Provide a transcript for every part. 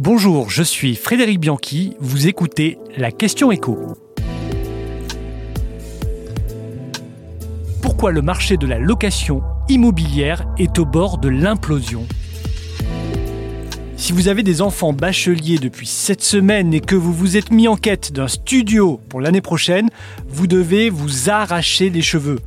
Bonjour, je suis Frédéric Bianchi, vous écoutez la question écho. Pourquoi le marché de la location immobilière est au bord de l'implosion? Si vous avez des enfants bacheliers depuis cette semaine et que vous vous êtes mis en quête d'un studio pour l'année prochaine, vous devez vous arracher les cheveux.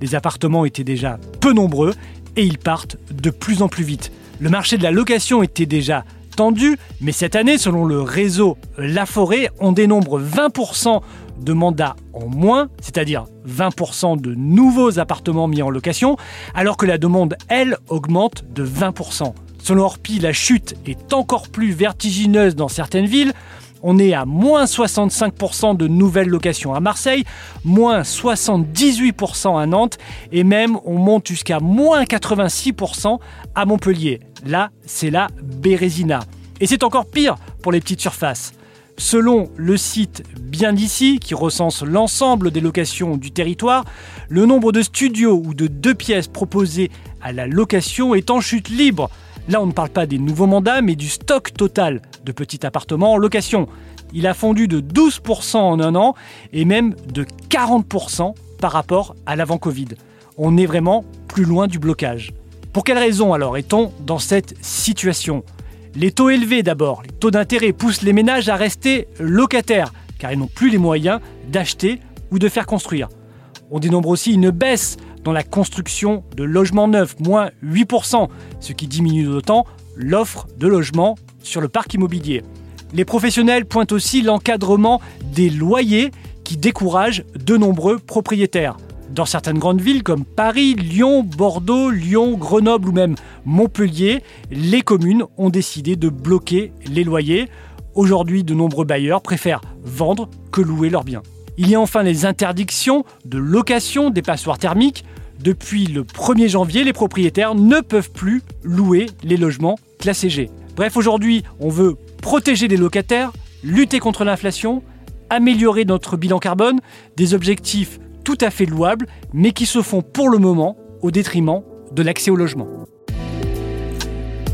Les appartements étaient déjà peu nombreux et ils partent de plus en plus vite. Le marché de la location était déjà tendu, mais cette année, selon le réseau La Forêt, on dénombre 20% de mandats en moins, c'est-à-dire 20% de nouveaux appartements mis en location, alors que la demande, elle, augmente de 20%. Selon Orpi, la chute est encore plus vertigineuse dans certaines villes. On est à moins 65% de nouvelles locations à Marseille, moins 78% à Nantes et même on monte jusqu'à moins 86% à Montpellier. Là, c'est la Bérésina. Et c'est encore pire pour les petites surfaces. Selon le site Bien d'ici, qui recense l'ensemble des locations du territoire, le nombre de studios ou de deux pièces proposés à la location est en chute libre Là, on ne parle pas des nouveaux mandats, mais du stock total de petits appartements en location. Il a fondu de 12% en un an et même de 40% par rapport à l'avant-Covid. On est vraiment plus loin du blocage. Pour quelles raisons alors est-on dans cette situation? Les taux élevés d'abord, les taux d'intérêt poussent les ménages à rester locataires, car ils n'ont plus les moyens d'acheter ou de faire construire. On dénombre aussi une baisse dans la construction de logements neufs, moins 8%, ce qui diminue d'autant l'offre de logements sur le parc immobilier. Les professionnels pointent aussi l'encadrement des loyers qui décourage de nombreux propriétaires. Dans certaines grandes villes comme Paris, Lyon, Bordeaux, Lyon, Grenoble ou même Montpellier, les communes ont décidé de bloquer les loyers. Aujourd'hui, de nombreux bailleurs préfèrent vendre que louer leurs biens. Il y a enfin les interdictions de location des passoires thermiques. Depuis le 1er janvier, les propriétaires ne peuvent plus louer les logements classés G. Bref, aujourd'hui, on veut protéger les locataires, lutter contre l'inflation, améliorer notre bilan carbone, des objectifs tout à fait louables, mais qui se font pour le moment au détriment de l'accès au logement.